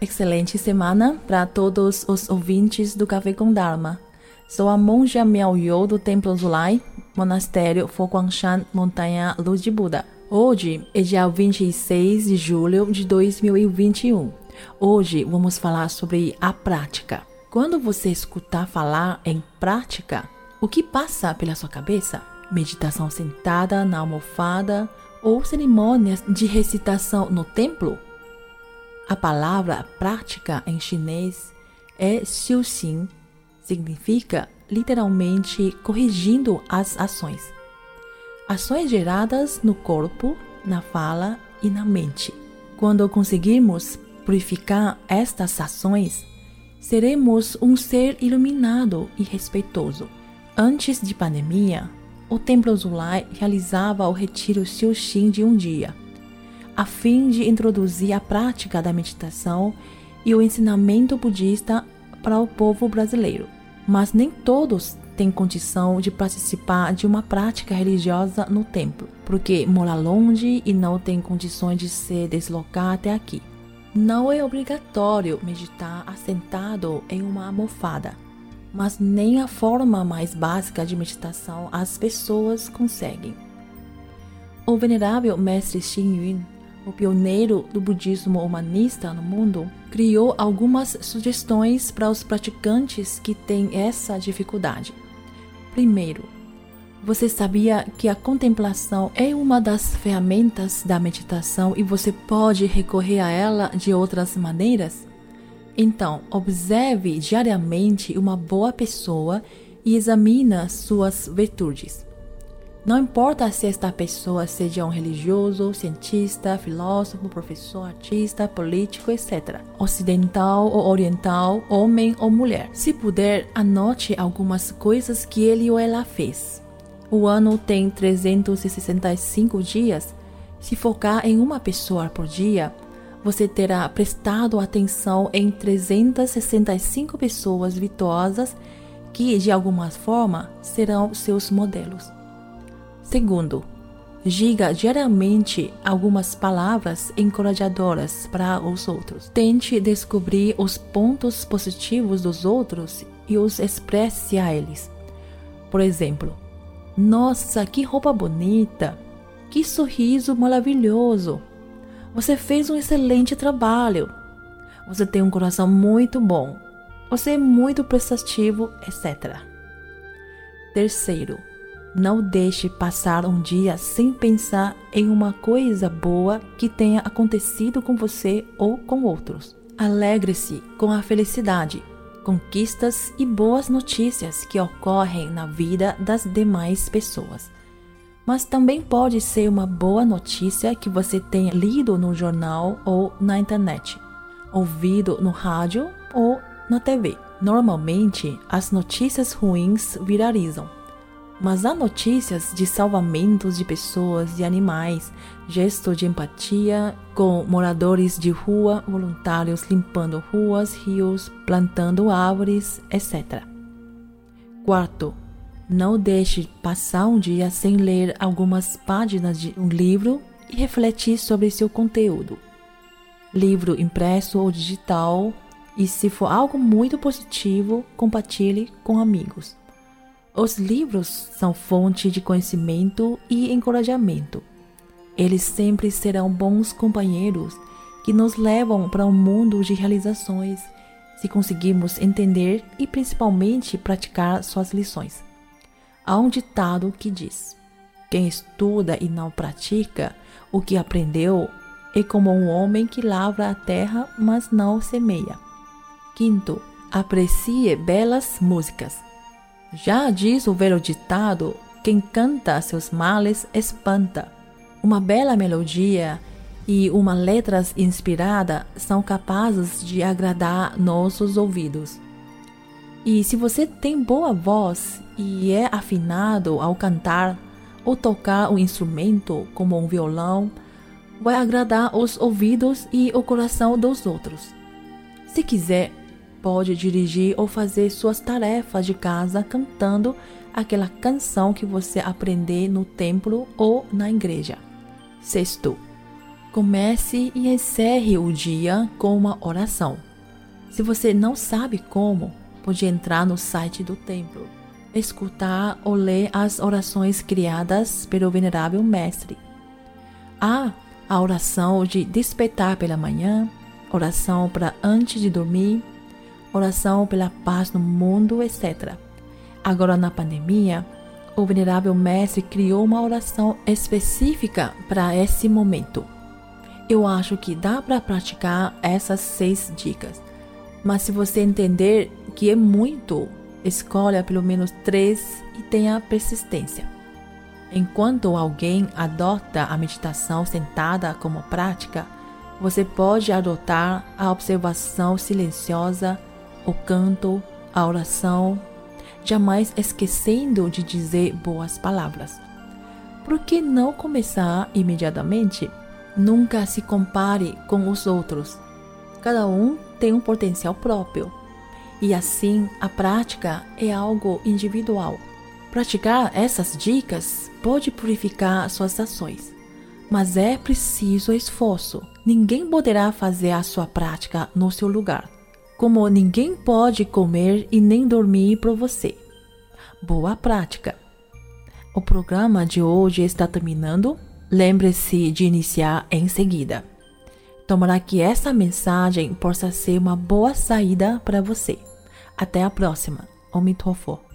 Excelente semana para todos os ouvintes do Café com Dharma. Sou a monja Miao Yo do Templo Zulai, Monastério Foguangshan, Montanha Luz de Buda. Hoje é dia 26 de julho de 2021. Hoje vamos falar sobre a prática. Quando você escutar falar em prática, o que passa pela sua cabeça? Meditação sentada na almofada ou cerimônias de recitação no templo? A palavra prática em chinês é xiuxin, significa literalmente corrigindo as ações. Ações geradas no corpo, na fala e na mente. Quando conseguirmos purificar estas ações, seremos um ser iluminado e respeitoso. Antes de pandemia, o Templo Zulai realizava o retiro Xiuxin de um dia, a fim de introduzir a prática da meditação e o ensinamento budista para o povo brasileiro mas nem todos têm condição de participar de uma prática religiosa no templo, porque mora longe e não tem condições de se deslocar até aqui. Não é obrigatório meditar assentado em uma almofada, mas nem a forma mais básica de meditação as pessoas conseguem. O venerável mestre Xing Yun o pioneiro do budismo humanista no mundo, criou algumas sugestões para os praticantes que têm essa dificuldade. Primeiro, você sabia que a contemplação é uma das ferramentas da meditação e você pode recorrer a ela de outras maneiras? Então, observe diariamente uma boa pessoa e examine suas virtudes. Não importa se esta pessoa seja um religioso, cientista, filósofo, professor, artista, político, etc. Ocidental ou oriental, homem ou mulher. Se puder, anote algumas coisas que ele ou ela fez. O ano tem 365 dias. Se focar em uma pessoa por dia, você terá prestado atenção em 365 pessoas virtuosas que, de alguma forma, serão seus modelos. Segundo, diga diariamente algumas palavras encorajadoras para os outros. Tente descobrir os pontos positivos dos outros e os expresse a eles. Por exemplo, nossa, que roupa bonita! Que sorriso maravilhoso! Você fez um excelente trabalho. Você tem um coração muito bom. Você é muito prestativo, etc. Terceiro, não deixe passar um dia sem pensar em uma coisa boa que tenha acontecido com você ou com outros. Alegre-se com a felicidade, conquistas e boas notícias que ocorrem na vida das demais pessoas. Mas também pode ser uma boa notícia que você tenha lido no jornal ou na internet, ouvido no rádio ou na TV. Normalmente, as notícias ruins viralizam mas há notícias de salvamentos de pessoas e animais, gesto de empatia com moradores de rua, voluntários limpando ruas, rios, plantando árvores, etc. Quarto, não deixe passar um dia sem ler algumas páginas de um livro e refletir sobre seu conteúdo. Livro impresso ou digital, e se for algo muito positivo, compartilhe com amigos. Os livros são fonte de conhecimento e encorajamento. Eles sempre serão bons companheiros que nos levam para um mundo de realizações se conseguirmos entender e principalmente praticar suas lições. Há um ditado que diz: Quem estuda e não pratica o que aprendeu é como um homem que lavra a terra, mas não semeia. Quinto, aprecie belas músicas. Já diz o velho ditado: quem canta seus males espanta. Uma bela melodia e uma letra inspirada são capazes de agradar nossos ouvidos. E se você tem boa voz e é afinado ao cantar ou tocar um instrumento como um violão, vai agradar os ouvidos e o coração dos outros. Se quiser pode dirigir ou fazer suas tarefas de casa cantando aquela canção que você aprender no templo ou na igreja. Sexto, Comece e encerre o dia com uma oração. Se você não sabe como, pode entrar no site do templo, escutar ou ler as orações criadas pelo Venerável Mestre. Há a oração de despertar pela manhã, oração para antes de dormir, oração pela paz no mundo, etc. Agora, na pandemia, o Venerável Mestre criou uma oração específica para esse momento. Eu acho que dá para praticar essas seis dicas mas se você entender que é muito, escolha pelo menos três e tenha persistência. Enquanto alguém adota a meditação sentada como prática, você pode adotar a observação silenciosa, o canto, a oração, jamais esquecendo de dizer boas palavras. Por que não começar imediatamente? Nunca se compare com os outros. Cada um tem um potencial próprio. E assim, a prática é algo individual. Praticar essas dicas pode purificar suas ações, mas é preciso esforço. Ninguém poderá fazer a sua prática no seu lugar, como ninguém pode comer e nem dormir por você. Boa prática! O programa de hoje está terminando. Lembre-se de iniciar em seguida. Tomara que essa mensagem possa ser uma boa saída para você. Até a próxima. Omitofo.